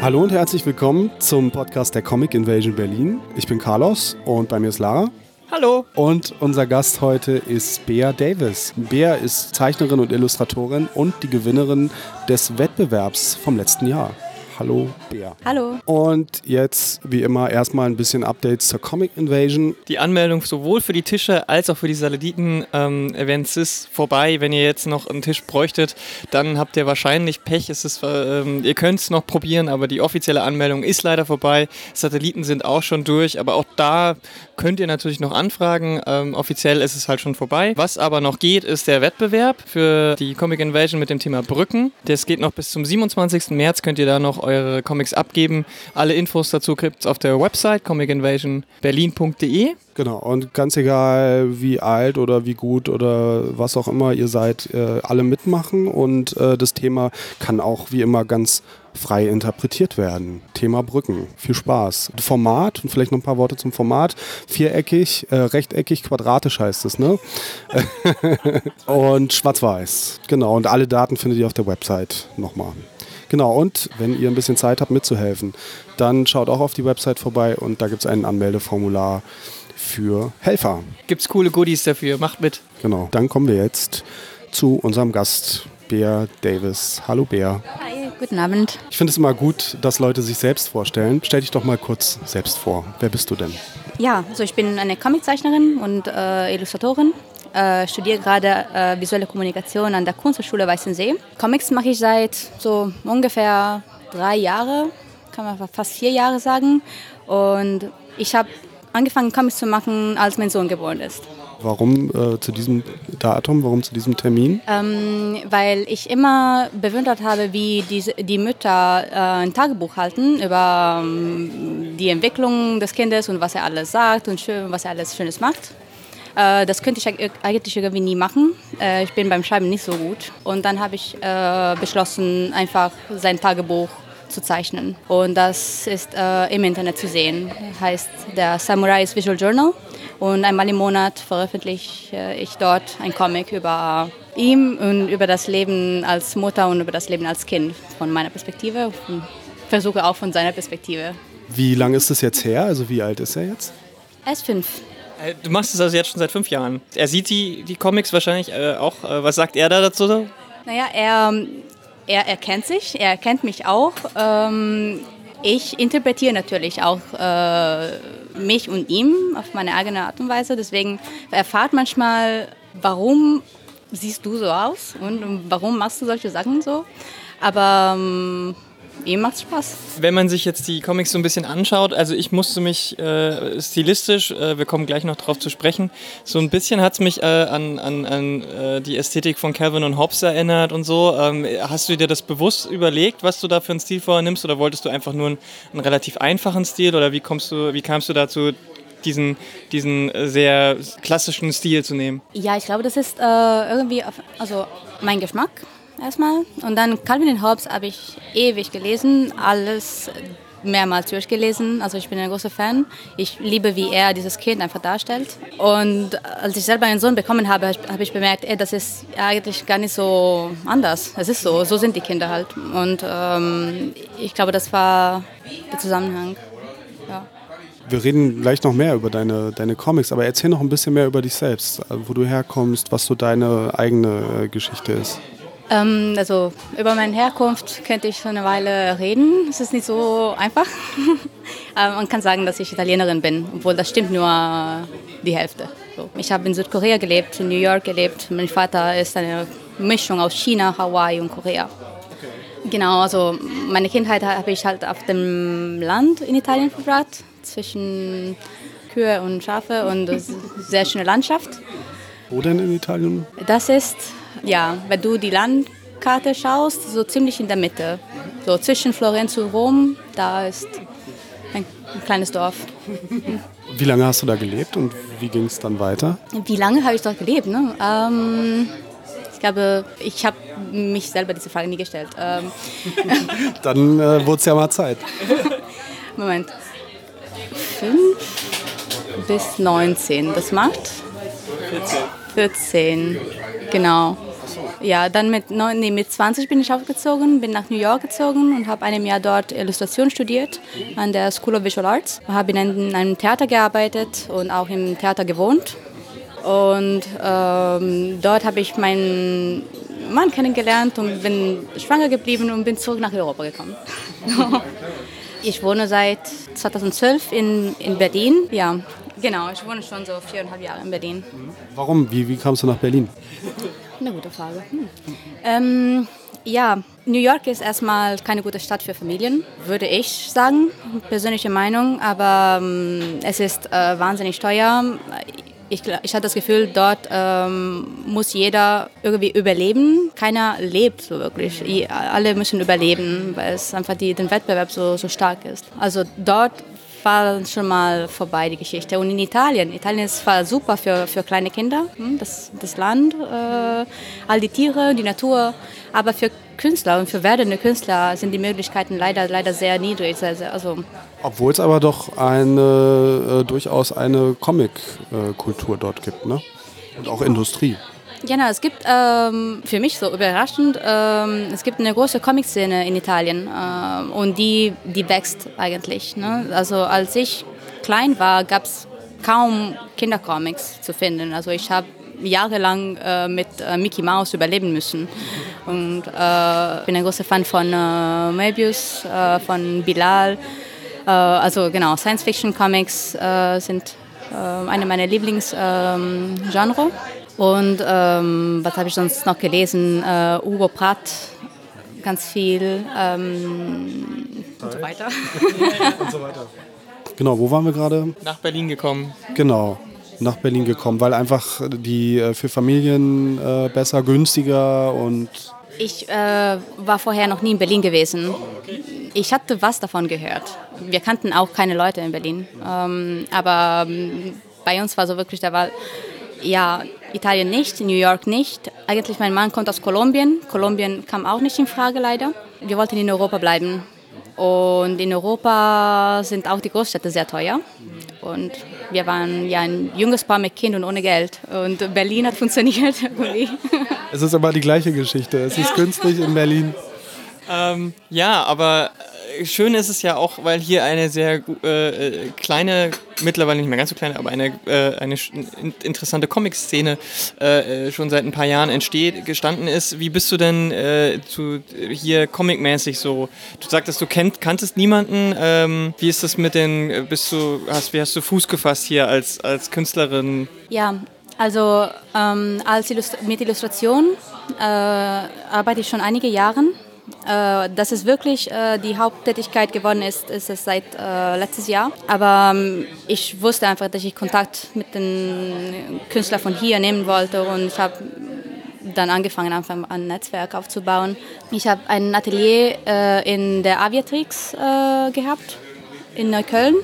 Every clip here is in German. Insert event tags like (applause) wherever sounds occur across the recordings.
Hallo und herzlich willkommen zum Podcast der Comic Invasion Berlin. Ich bin Carlos und bei mir ist Lara. Hallo. Und unser Gast heute ist Bea Davis. Bea ist Zeichnerin und Illustratorin und die Gewinnerin des Wettbewerbs vom letzten Jahr. Hallo, Bea. Hallo. Und jetzt, wie immer, erstmal ein bisschen Updates zur Comic Invasion. Die Anmeldung sowohl für die Tische als auch für die Saladiten-Events ähm, ist vorbei. Wenn ihr jetzt noch einen Tisch bräuchtet, dann habt ihr wahrscheinlich Pech. Es ist, ähm, ihr könnt es noch probieren, aber die offizielle Anmeldung ist leider vorbei. Satelliten sind auch schon durch, aber auch da könnt ihr natürlich noch anfragen. Ähm, offiziell ist es halt schon vorbei. Was aber noch geht, ist der Wettbewerb für die Comic Invasion mit dem Thema Brücken. Das geht noch bis zum 27. März, könnt ihr da noch eure Comics abgeben. Alle Infos dazu gibt es auf der Website comicinvasionberlin.de. Genau, und ganz egal, wie alt oder wie gut oder was auch immer ihr seid, äh, alle mitmachen und äh, das Thema kann auch wie immer ganz frei interpretiert werden. Thema Brücken. Viel Spaß. Format, und vielleicht noch ein paar Worte zum Format. Viereckig, äh, rechteckig, quadratisch heißt es, ne? (laughs) und schwarz-weiß. Genau, und alle Daten findet ihr auf der Website nochmal. Genau, und wenn ihr ein bisschen Zeit habt mitzuhelfen, dann schaut auch auf die Website vorbei und da gibt es ein Anmeldeformular für Helfer. Gibt es coole Goodies dafür, macht mit. Genau, dann kommen wir jetzt zu unserem Gast, Bea Davis. Hallo Bea. Hi, guten Abend. Ich finde es immer gut, dass Leute sich selbst vorstellen. Stell dich doch mal kurz selbst vor. Wer bist du denn? Ja, also ich bin eine Comiczeichnerin und äh, Illustratorin äh, studiere gerade äh, visuelle Kommunikation an der Kunsthochschule Weißensee. Comics mache ich seit so ungefähr drei Jahren, kann man fast vier Jahre sagen. Und ich habe angefangen, Comics zu machen, als mein Sohn geboren ist. Warum äh, zu diesem Datum, warum zu diesem Termin? Ähm, weil ich immer bewundert habe, wie die, die Mütter äh, ein Tagebuch halten über ähm, die Entwicklung des Kindes und was er alles sagt und schön, was er alles Schönes macht. Äh, das könnte ich eigentlich irgendwie nie machen. Äh, ich bin beim Schreiben nicht so gut. Und dann habe ich äh, beschlossen, einfach sein Tagebuch zu zeichnen. Und das ist äh, im Internet zu sehen. Heißt der Samurai's Visual Journal. Und einmal im Monat veröffentliche ich dort ein Comic über ihn und über das Leben als Mutter und über das Leben als Kind von meiner Perspektive. Und versuche auch von seiner Perspektive. Wie lange ist das jetzt her? Also wie alt ist er jetzt? Er ist fünf. Äh, du machst es also jetzt schon seit fünf Jahren. Er sieht die, die Comics wahrscheinlich äh, auch. Äh, was sagt er da dazu? Naja, er, er, er kennt sich, er kennt mich auch. Ähm, ich interpretiere natürlich auch äh, mich und ihm auf meine eigene Art und Weise. Deswegen erfahrt manchmal, warum siehst du so aus und warum machst du solche Sachen so. Aber ähm, ihm macht Spaß. Wenn man sich jetzt die Comics so ein bisschen anschaut, also ich musste mich äh, stilistisch, äh, wir kommen gleich noch drauf zu sprechen, so ein bisschen hat es mich äh, an, an, an äh, die Ästhetik von Calvin und Hobbes erinnert und so. Ähm, hast du dir das bewusst überlegt, was du da für einen Stil vornimmst oder wolltest du einfach nur einen, einen relativ einfachen Stil oder wie, kommst du, wie kamst du dazu, diesen, diesen sehr klassischen Stil zu nehmen? Ja, ich glaube, das ist äh, irgendwie auf, also mein Geschmack erstmal. Und dann Calvin Hobbes habe ich ewig gelesen, alles mehrmals durchgelesen. Also ich bin ein großer Fan. Ich liebe, wie er dieses Kind einfach darstellt. Und als ich selber einen Sohn bekommen habe, habe ich bemerkt, ey, das ist eigentlich gar nicht so anders. Es ist so, so sind die Kinder halt. Und ähm, ich glaube, das war der Zusammenhang. Ja. Wir reden gleich noch mehr über deine, deine Comics, aber erzähl noch ein bisschen mehr über dich selbst, wo du herkommst, was so deine eigene Geschichte ist. Ähm, also über meine Herkunft könnte ich schon eine Weile reden. Es ist nicht so einfach. (laughs) Man kann sagen, dass ich Italienerin bin, obwohl das stimmt nur die Hälfte. So. Ich habe in Südkorea gelebt, in New York gelebt. Mein Vater ist eine Mischung aus China, Hawaii und Korea. Genau, also meine Kindheit habe ich halt auf dem Land in Italien verbracht, zwischen Kühe und Schafe und sehr schöne Landschaft. Wo denn in Italien? Das ist ja, wenn du die Landkarte schaust, so ziemlich in der Mitte. So zwischen Florenz und Rom, da ist ein, ein kleines Dorf. Wie lange hast du da gelebt und wie ging es dann weiter? Wie lange habe ich dort gelebt? Ne? Ähm, Ich glaube, ich habe mich selber diese Frage nie gestellt. Ähm, (laughs) Dann äh, wurde es ja mal Zeit. (laughs) Moment. 5 bis 19, das macht 14. Genau. Ja, dann mit, neun, nee, mit 20 bin ich aufgezogen, bin nach New York gezogen und habe einem Jahr dort Illustration studiert an der School of Visual Arts. Habe in einem Theater gearbeitet und auch im Theater gewohnt. Und ähm, dort habe ich meinen Mann kennengelernt und bin schwanger geblieben und bin zurück nach Europa gekommen. (laughs) ich wohne seit 2012 in, in Berlin. Ja, genau, ich wohne schon so viereinhalb Jahre in Berlin. Warum? Wie, wie kamst du nach Berlin? (laughs) Eine gute Frage. Hm. Ähm, ja, New York ist erstmal keine gute Stadt für Familien, würde ich sagen, persönliche Meinung, aber ähm, es ist äh, wahnsinnig teuer. Ich, ich hatte das Gefühl, dort ähm, muss jeder irgendwie überleben. Keiner lebt so wirklich. Alle müssen überleben, weil es einfach die, den Wettbewerb so, so stark ist. Also dort war schon mal vorbei, die Geschichte. Und in Italien, Italien ist zwar super für, für kleine Kinder, hm, das, das Land, äh, all die Tiere, die Natur, aber für Künstler und für werdende Künstler sind die Möglichkeiten leider, leider sehr niedrig. Also Obwohl es aber doch eine, äh, durchaus eine Comic-Kultur dort gibt, ne? Und auch Industrie. Genau, es gibt ähm, für mich so überraschend, ähm, es gibt eine große Comic-Szene in Italien ähm, und die, die wächst eigentlich. Ne? Also als ich klein war, gab es kaum Kindercomics zu finden. Also ich habe jahrelang äh, mit äh, Mickey Mouse überleben müssen. Und äh, bin ein großer Fan von äh, Möbius, äh, von Bilal. Äh, also genau, Science-Fiction-Comics sind eine meiner Lieblingsgenres. Und ähm, was habe ich sonst noch gelesen? Äh, Hugo Pratt, ganz viel ähm, und so weiter. (laughs) und so weiter. Genau, wo waren wir gerade? Nach Berlin gekommen. Genau, nach Berlin gekommen, weil einfach die äh, für Familien äh, besser, günstiger und... Ich äh, war vorher noch nie in Berlin gewesen. Ich hatte was davon gehört. Wir kannten auch keine Leute in Berlin. Ähm, aber ähm, bei uns war so wirklich der Wahl, ja, Italien nicht, New York nicht. Eigentlich mein Mann kommt aus Kolumbien. Kolumbien kam auch nicht in Frage leider. Wir wollten in Europa bleiben. Und in Europa sind auch die Großstädte sehr teuer. Und wir waren ja ein junges Paar mit Kind und ohne Geld. Und Berlin hat funktioniert. (laughs) es ist aber die gleiche Geschichte. Es ist günstig in Berlin. Ähm, ja, aber schön ist es ja auch, weil hier eine sehr äh, kleine, mittlerweile nicht mehr ganz so kleine, aber eine, äh, eine interessante Comic-Szene äh, schon seit ein paar Jahren entsteht, gestanden ist. Wie bist du denn äh, zu, hier comic-mäßig so? Du sagtest, du kennt, kanntest niemanden. Ähm, wie ist das mit den, bist du, hast, wie hast du Fuß gefasst hier als, als Künstlerin? Ja, also ähm, als Illust mit Illustration äh, arbeite ich schon einige Jahre äh, dass es wirklich äh, die Haupttätigkeit geworden ist, ist es seit äh, letztes Jahr. Aber ähm, ich wusste einfach, dass ich Kontakt mit den Künstlern von hier nehmen wollte und ich habe dann angefangen, einfach ein Netzwerk aufzubauen. Ich habe ein Atelier äh, in der Aviatrix äh, gehabt in Neukölln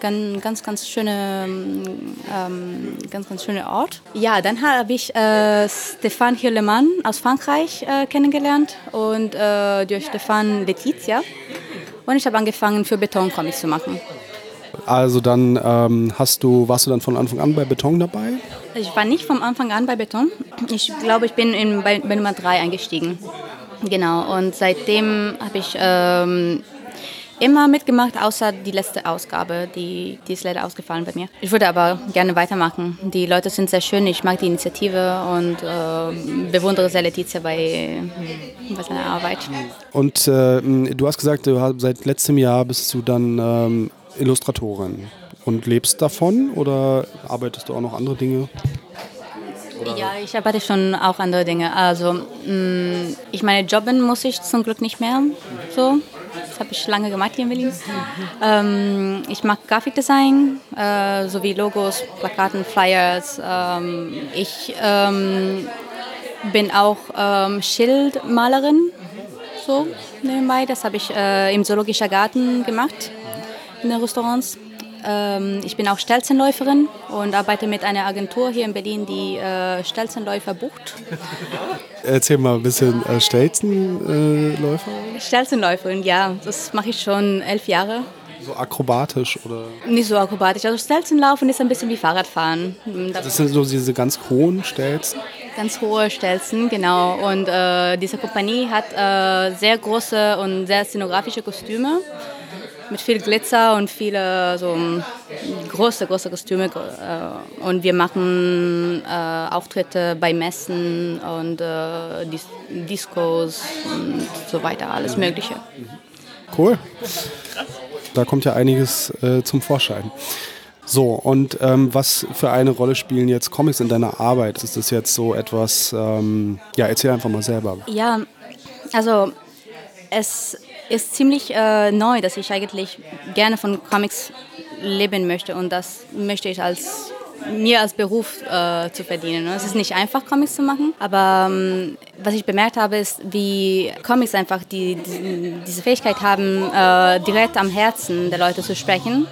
ganz, ganz, ganz schöne, ähm, ganz, ganz schöner Ort. Ja, dann habe ich äh, Stéphane Hillemann aus Frankreich äh, kennengelernt und äh, durch Stéphane Letizia. Und ich habe angefangen, für Beton Comics zu machen. Also dann ähm, hast du, warst du dann von Anfang an bei Beton dabei? Ich war nicht von Anfang an bei Beton. Ich glaube, ich bin in, bei, bei Nummer 3 eingestiegen. Genau, und seitdem habe ich ähm, immer mitgemacht, außer die letzte Ausgabe, die, die ist leider ausgefallen bei mir. Ich würde aber gerne weitermachen. Die Leute sind sehr schön, ich mag die Initiative und äh, bewundere sehr Letizia bei, bei seiner Arbeit. Und äh, du hast gesagt, du hast, seit letztem Jahr bist du dann ähm, Illustratorin und lebst davon oder arbeitest du auch noch andere Dinge? Oder? Ja, ich arbeite schon auch andere Dinge. Also, mh, ich meine, jobben muss ich zum Glück nicht mehr. So, das habe ich lange gemacht hier in Berlin. Ähm, ich mag Grafikdesign, äh, sowie Logos, Plakaten, Flyers. Ähm, ich ähm, bin auch ähm, Schildmalerin, so nebenbei. Das habe ich äh, im Zoologischen Garten gemacht, in den Restaurants. Ähm, ich bin auch Stelzenläuferin und arbeite mit einer Agentur hier in Berlin, die äh, Stelzenläufer bucht. (laughs) Erzähl mal ein bisschen äh, Stelzenläufer. Stelzenläuferin, ja, das mache ich schon elf Jahre. So akrobatisch oder? Nicht so akrobatisch. Also Stelzenlaufen ist ein bisschen wie Fahrradfahren. Das sind so diese ganz hohen Stelzen? Ganz hohe Stelzen, genau. Und äh, diese Kompanie hat äh, sehr große und sehr szenografische Kostüme mit viel Glitzer und viele so große, große Kostüme. Äh, und wir machen äh, Auftritte bei Messen und äh, Dis Discos und so weiter, alles Mögliche. Cool. Da kommt ja einiges äh, zum Vorschein. So, und ähm, was für eine Rolle spielen jetzt Comics in deiner Arbeit? Ist das jetzt so etwas, ähm, ja, erzähl einfach mal selber. Ja, also es ist ziemlich äh, neu, dass ich eigentlich gerne von Comics leben möchte und das möchte ich als mir als Beruf äh, zu verdienen. Es ist nicht einfach, Comics zu machen, aber ähm, was ich bemerkt habe, ist, wie Comics einfach die, die diese Fähigkeit haben, äh, direkt am Herzen der Leute zu sprechen.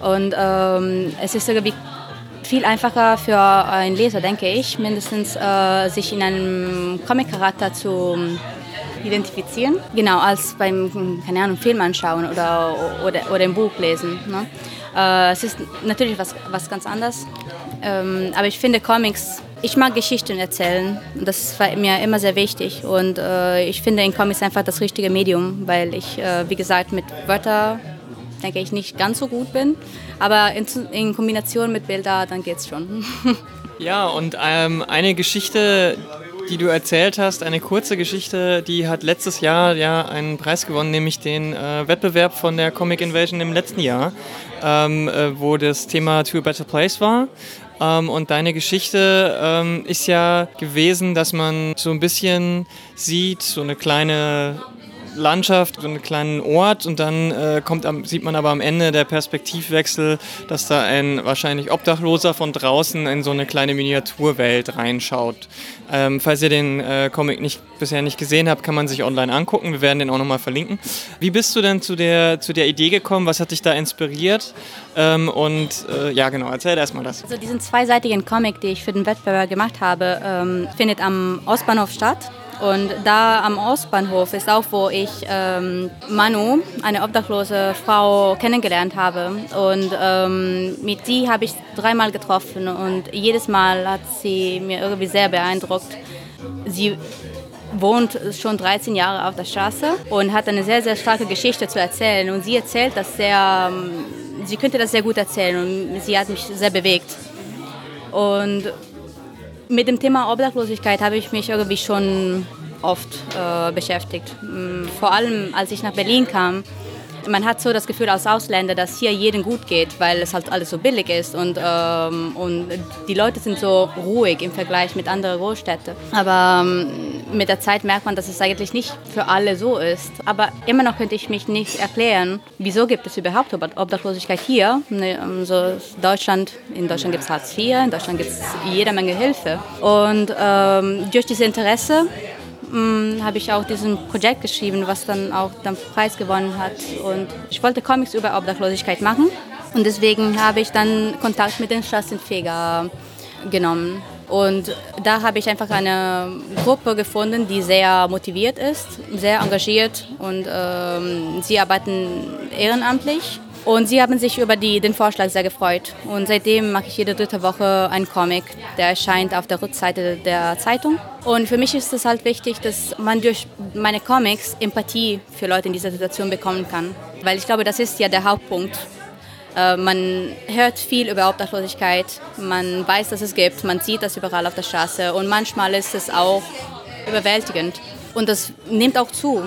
Und ähm, es ist irgendwie viel einfacher für einen Leser, denke ich, mindestens äh, sich in einem Comic-Charakter zu identifizieren. Genau, als beim, keine Ahnung, Film anschauen oder, oder, oder ein Buch lesen. Ne? Äh, es ist natürlich was, was ganz anderes. Ähm, aber ich finde Comics, ich mag Geschichten erzählen. Das war mir immer sehr wichtig. Und äh, ich finde in Comics einfach das richtige Medium, weil ich, äh, wie gesagt, mit Wörtern denke ich nicht ganz so gut bin. Aber in, in Kombination mit Bildern, dann geht es schon. (laughs) Ja, und ähm, eine Geschichte, die du erzählt hast, eine kurze Geschichte, die hat letztes Jahr ja einen Preis gewonnen, nämlich den äh, Wettbewerb von der Comic Invasion im letzten Jahr, ähm, äh, wo das Thema To a Better Place war. Ähm, und deine Geschichte ähm, ist ja gewesen, dass man so ein bisschen sieht, so eine kleine Landschaft, so einen kleinen Ort und dann äh, kommt am, sieht man aber am Ende der Perspektivwechsel, dass da ein wahrscheinlich Obdachloser von draußen in so eine kleine Miniaturwelt reinschaut. Ähm, falls ihr den äh, Comic nicht, bisher nicht gesehen habt, kann man sich online angucken. Wir werden den auch nochmal verlinken. Wie bist du denn zu der, zu der Idee gekommen? Was hat dich da inspiriert? Ähm, und äh, ja, genau, erzähl erstmal das. Also diesen zweiseitigen Comic, den ich für den Wettbewerb gemacht habe, ähm, findet am Ostbahnhof statt. Und da am Ostbahnhof ist auch, wo ich ähm, Manu, eine obdachlose Frau, kennengelernt habe. Und ähm, mit sie habe ich dreimal getroffen und jedes Mal hat sie mir irgendwie sehr beeindruckt. Sie wohnt schon 13 Jahre auf der Straße und hat eine sehr, sehr starke Geschichte zu erzählen. Und sie erzählt das sehr, ähm, sie könnte das sehr gut erzählen und sie hat mich sehr bewegt. Und mit dem Thema Obdachlosigkeit habe ich mich irgendwie schon oft äh, beschäftigt. Mm, vor allem als ich nach Berlin kam, man hat so das Gefühl als Ausländer, dass hier jedem gut geht, weil es halt alles so billig ist und, ähm, und die Leute sind so ruhig im Vergleich mit anderen Großstädten. Aber ähm, mit der Zeit merkt man, dass es eigentlich nicht für alle so ist. Aber immer noch könnte ich mich nicht erklären, wieso gibt es überhaupt Obdachlosigkeit hier. Also Deutschland, in Deutschland gibt es Hartz IV, in Deutschland gibt es jede Menge Hilfe. Und ähm, durch dieses Interesse hm, habe ich auch diesen Projekt geschrieben, was dann auch den Preis gewonnen hat. Und ich wollte Comics über Obdachlosigkeit machen. Und deswegen habe ich dann Kontakt mit den Straßenfeger genommen. Und da habe ich einfach eine Gruppe gefunden, die sehr motiviert ist, sehr engagiert und ähm, sie arbeiten ehrenamtlich. Und sie haben sich über die, den Vorschlag sehr gefreut. Und seitdem mache ich jede dritte Woche einen Comic, der erscheint auf der Rückseite der Zeitung. Und für mich ist es halt wichtig, dass man durch meine Comics Empathie für Leute in dieser Situation bekommen kann. Weil ich glaube, das ist ja der Hauptpunkt. Äh, man hört viel über Obdachlosigkeit, man weiß, dass es gibt, man sieht das überall auf der Straße und manchmal ist es auch überwältigend. Und das nimmt auch zu.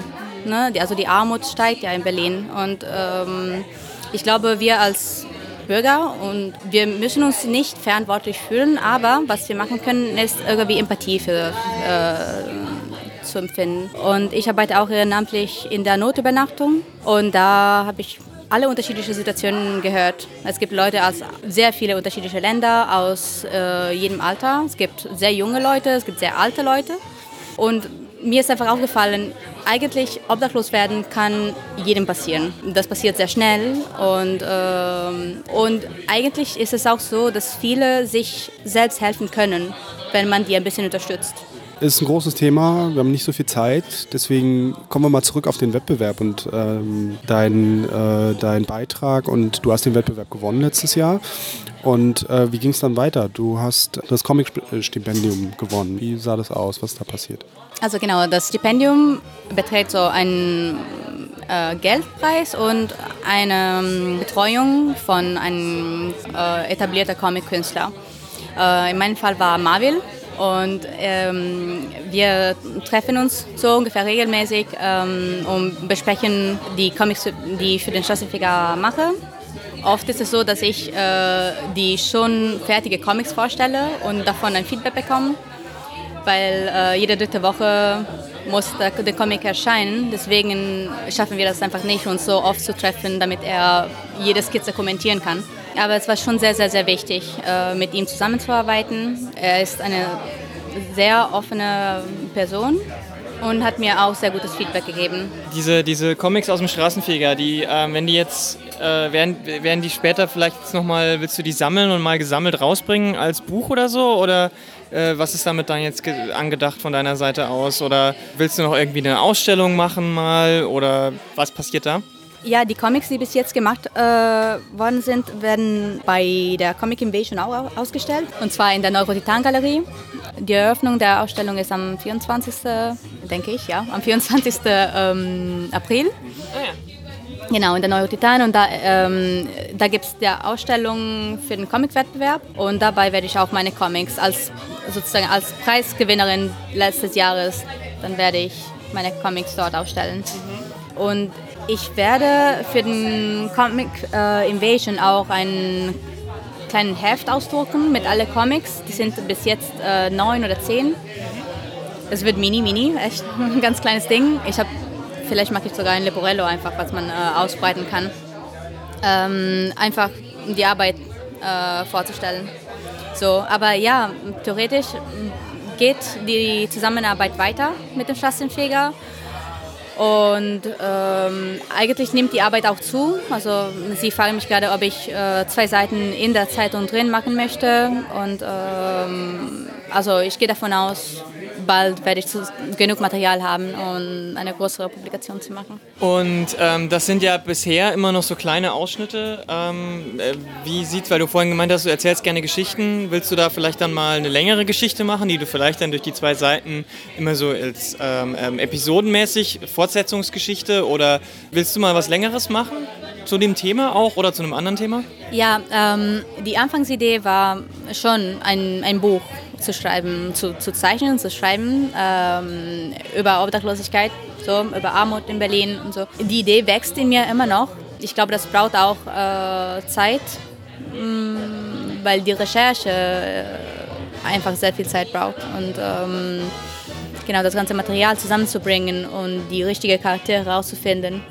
Ne? Also die Armut steigt ja in Berlin und ähm, ich glaube, wir als Bürger und wir müssen uns nicht verantwortlich fühlen, aber was wir machen können, ist irgendwie Empathie für, äh, zu empfinden. Und ich arbeite auch ehrenamtlich in der Notübernachtung und da habe ich alle unterschiedlichen Situationen gehört. Es gibt Leute aus sehr vielen unterschiedlichen Ländern, aus äh, jedem Alter. Es gibt sehr junge Leute, es gibt sehr alte Leute. Und mir ist einfach aufgefallen, eigentlich obdachlos werden kann jedem passieren. Das passiert sehr schnell und, ähm, und eigentlich ist es auch so, dass viele sich selbst helfen können, wenn man die ein bisschen unterstützt. Ist ein großes Thema, wir haben nicht so viel Zeit, deswegen kommen wir mal zurück auf den Wettbewerb und ähm, deinen äh, dein Beitrag. Und du hast den Wettbewerb gewonnen letztes Jahr. Und äh, wie ging es dann weiter? Du hast das Comic-Stipendium gewonnen. Wie sah das aus? Was ist da passiert? Also genau, das Stipendium beträgt so einen äh, Geldpreis und eine ähm, Betreuung von einem äh, etablierten Comic-Künstler. Äh, in meinem Fall war Marvel und ähm, wir treffen uns so ungefähr regelmäßig ähm, und besprechen die Comics, die ich für den Straßenfeger mache. Oft ist es so, dass ich äh, die schon fertige Comics vorstelle und davon ein Feedback bekomme, weil äh, jede dritte Woche muss der, der, Comic erscheinen. Deswegen schaffen wir das einfach nicht, uns so oft zu treffen, damit er jede Skizze kommentieren kann. Aber es war schon sehr, sehr, sehr wichtig, äh, mit ihm zusammenzuarbeiten. Er ist eine sehr offene Person und hat mir auch sehr gutes Feedback gegeben. Diese, diese Comics aus dem Straßenfeger, die, äh, wenn die jetzt, äh, werden, werden die später vielleicht nochmal, willst du die sammeln und mal gesammelt rausbringen als Buch oder so? Oder äh, was ist damit dann jetzt angedacht von deiner Seite aus? Oder willst du noch irgendwie eine Ausstellung machen mal? Oder was passiert da? Ja, die Comics, die bis jetzt gemacht äh, worden sind, werden bei der Comic Invasion auch ausgestellt. Und zwar in der Neurotitan-Galerie. Die Eröffnung der Ausstellung ist am 24. denke ich, ja, am 24. Ähm, April. Oh ja. Genau, in der Neurotitan. Und da, ähm, da gibt es die Ausstellung für den Comic-Wettbewerb. Und dabei werde ich auch meine Comics als sozusagen als Preisgewinnerin letztes Jahres, dann werde ich meine Comics dort ausstellen. Mhm. Und ich werde für den Comic äh, Invasion auch einen kleinen Heft ausdrucken mit alle Comics. Die sind bis jetzt äh, neun oder zehn. Es wird mini, mini, echt (laughs) ein ganz kleines Ding. Ich habe, vielleicht mache ich sogar ein Leporello einfach, was man äh, ausbreiten kann. Ähm, einfach um die Arbeit äh, vorzustellen. So, aber ja, theoretisch geht die Zusammenarbeit weiter mit dem Straßenfeger. Und ähm, eigentlich nimmt die Arbeit auch zu. Also sie fragen mich gerade, ob ich äh, zwei Seiten in der Zeitung drin machen möchte. Und ähm, also ich gehe davon aus, bald werde ich zu, genug Material haben, um eine größere Publikation zu machen. Und ähm, das sind ja bisher immer noch so kleine Ausschnitte. Ähm, äh, wie sieht, weil du vorhin gemeint hast, du erzählst gerne Geschichten, willst du da vielleicht dann mal eine längere Geschichte machen, die du vielleicht dann durch die zwei Seiten immer so als ähm, ähm episodenmäßig Fortsetzungsgeschichte oder willst du mal was Längeres machen? Zu dem Thema auch oder zu einem anderen Thema? Ja, ähm, die Anfangsidee war schon ein, ein Buch zu schreiben, zu, zu zeichnen, zu schreiben ähm, über Obdachlosigkeit, so, über Armut in Berlin und so. Die Idee wächst in mir immer noch. Ich glaube, das braucht auch äh, Zeit, mh, mm, weil die Recherche äh, einfach sehr viel Zeit braucht. Und ähm, genau das ganze Material zusammenzubringen und die richtigen Charaktere herauszufinden.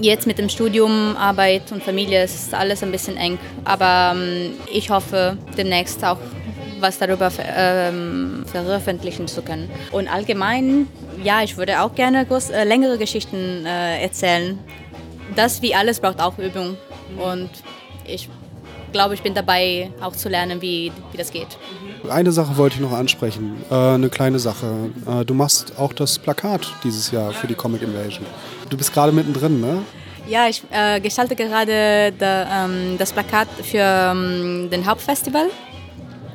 Jetzt mit dem Studium, Arbeit und Familie ist alles ein bisschen eng. Aber ähm, ich hoffe, demnächst auch was darüber ähm, veröffentlichen zu können. Und allgemein, ja, ich würde auch gerne groß, äh, längere Geschichten äh, erzählen. Das wie alles braucht auch Übung. Und ich glaube, ich bin dabei, auch zu lernen, wie, wie das geht. Eine Sache wollte ich noch ansprechen, äh, eine kleine Sache. Äh, du machst auch das Plakat dieses Jahr für die Comic Invasion. Du bist gerade mittendrin, ne? Ja, ich äh, gestalte gerade da, ähm, das Plakat für ähm, den Hauptfestival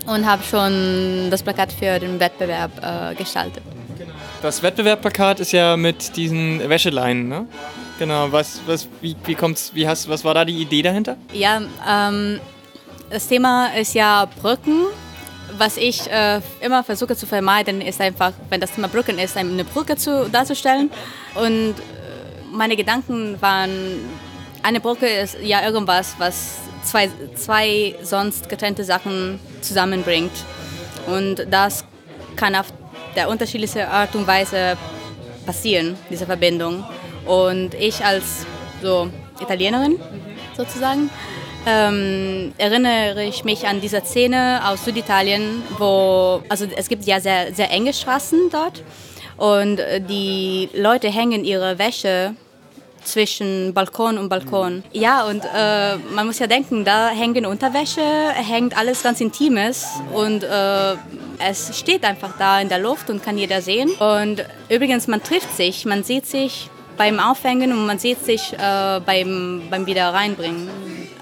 und habe schon das Plakat für den Wettbewerb äh, gestaltet. Das Wettbewerbplakat ist ja mit diesen Wäscheleinen, ne? Genau, was, was, wie, wie kommt's, wie hast, was war da die Idee dahinter? Ja, ähm, das Thema ist ja Brücken. Was ich äh, immer versuche zu vermeiden, ist einfach, wenn das Thema Brücken ist, eine Brücke zu, darzustellen. Und äh, meine Gedanken waren, eine Brücke ist ja irgendwas, was zwei, zwei sonst getrennte Sachen zusammenbringt. Und das kann auf der unterschiedlichste Art und Weise passieren, diese Verbindung. Und ich als so Italienerin sozusagen ähm, erinnere ich mich an diese Szene aus Süditalien, wo also es gibt ja sehr, sehr enge Straßen dort Und die Leute hängen ihre Wäsche zwischen Balkon und Balkon. Ja, und äh, man muss ja denken, da hängen Unterwäsche, hängt alles ganz Intimes und äh, es steht einfach da in der Luft und kann jeder sehen. Und übrigens, man trifft sich, man sieht sich beim Aufhängen und man sieht sich äh, beim, beim wieder reinbringen.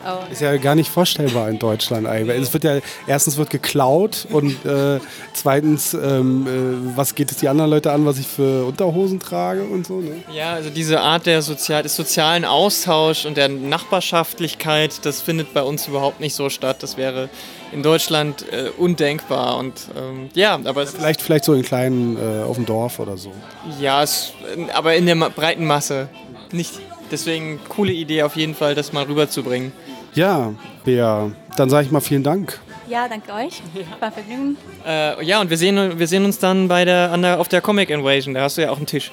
Oh. Ist ja gar nicht vorstellbar in Deutschland eigentlich. Es wird ja erstens wird geklaut und äh, zweitens, ähm, äh, was geht es die anderen Leute an, was ich für Unterhosen trage und so. Ne? Ja, also diese Art der Sozial des sozialen Austauschs und der Nachbarschaftlichkeit, das findet bei uns überhaupt nicht so statt. Das wäre in Deutschland äh, undenkbar. Und ähm, ja, aber vielleicht, vielleicht so in kleinen äh, auf dem Dorf oder so. Ja, es, aber in der breiten Masse nicht. Deswegen coole Idee auf jeden Fall, das mal rüberzubringen. Ja, Bea, dann sage ich mal vielen Dank. Ja, danke euch. War Vergnügen. Äh, ja, und wir sehen, wir sehen uns dann bei der, an der, auf der Comic Invasion. Da hast du ja auch einen Tisch.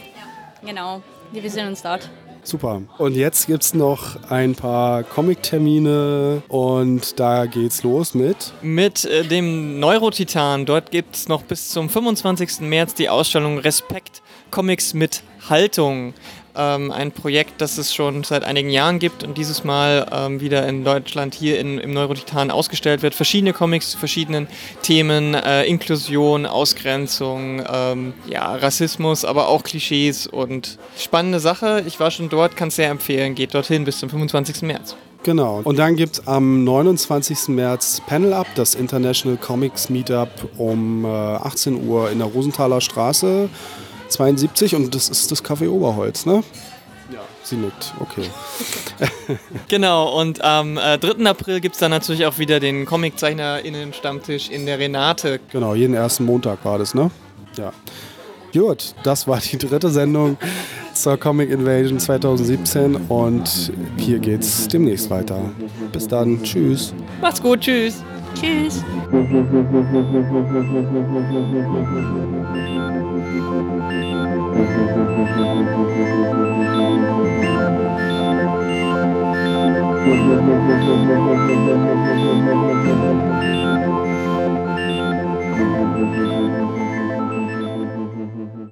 Ja, genau. Wir sehen uns dort. Super. Und jetzt gibt es noch ein paar Comic-Termine und da geht's los mit? Mit äh, dem Neurotitan. Dort gibt es noch bis zum 25. März die Ausstellung Respekt Comics mit Haltung ähm, ein Projekt, das es schon seit einigen Jahren gibt und dieses Mal ähm, wieder in Deutschland hier in, im Neurotitan ausgestellt wird. Verschiedene Comics zu verschiedenen Themen, äh, Inklusion, Ausgrenzung, ähm, ja, Rassismus, aber auch Klischees und spannende Sache. Ich war schon dort, kann es sehr empfehlen. Geht dorthin bis zum 25. März. Genau. Und dann gibt es am 29. März Panel Up, das International Comics Meetup um äh, 18 Uhr in der Rosenthaler Straße. 72 und das ist das Café Oberholz, ne? Ja. Sie nickt, okay. (laughs) genau, und am äh, 3. April gibt es dann natürlich auch wieder den Comiczeichner-Innen-Stammtisch in der Renate. Genau, jeden ersten Montag war das, ne? Ja. Gut, das war die dritte Sendung (laughs) zur Comic Invasion 2017 und hier geht's demnächst weiter. Bis dann, tschüss. Macht's gut, tschüss. Tschüss.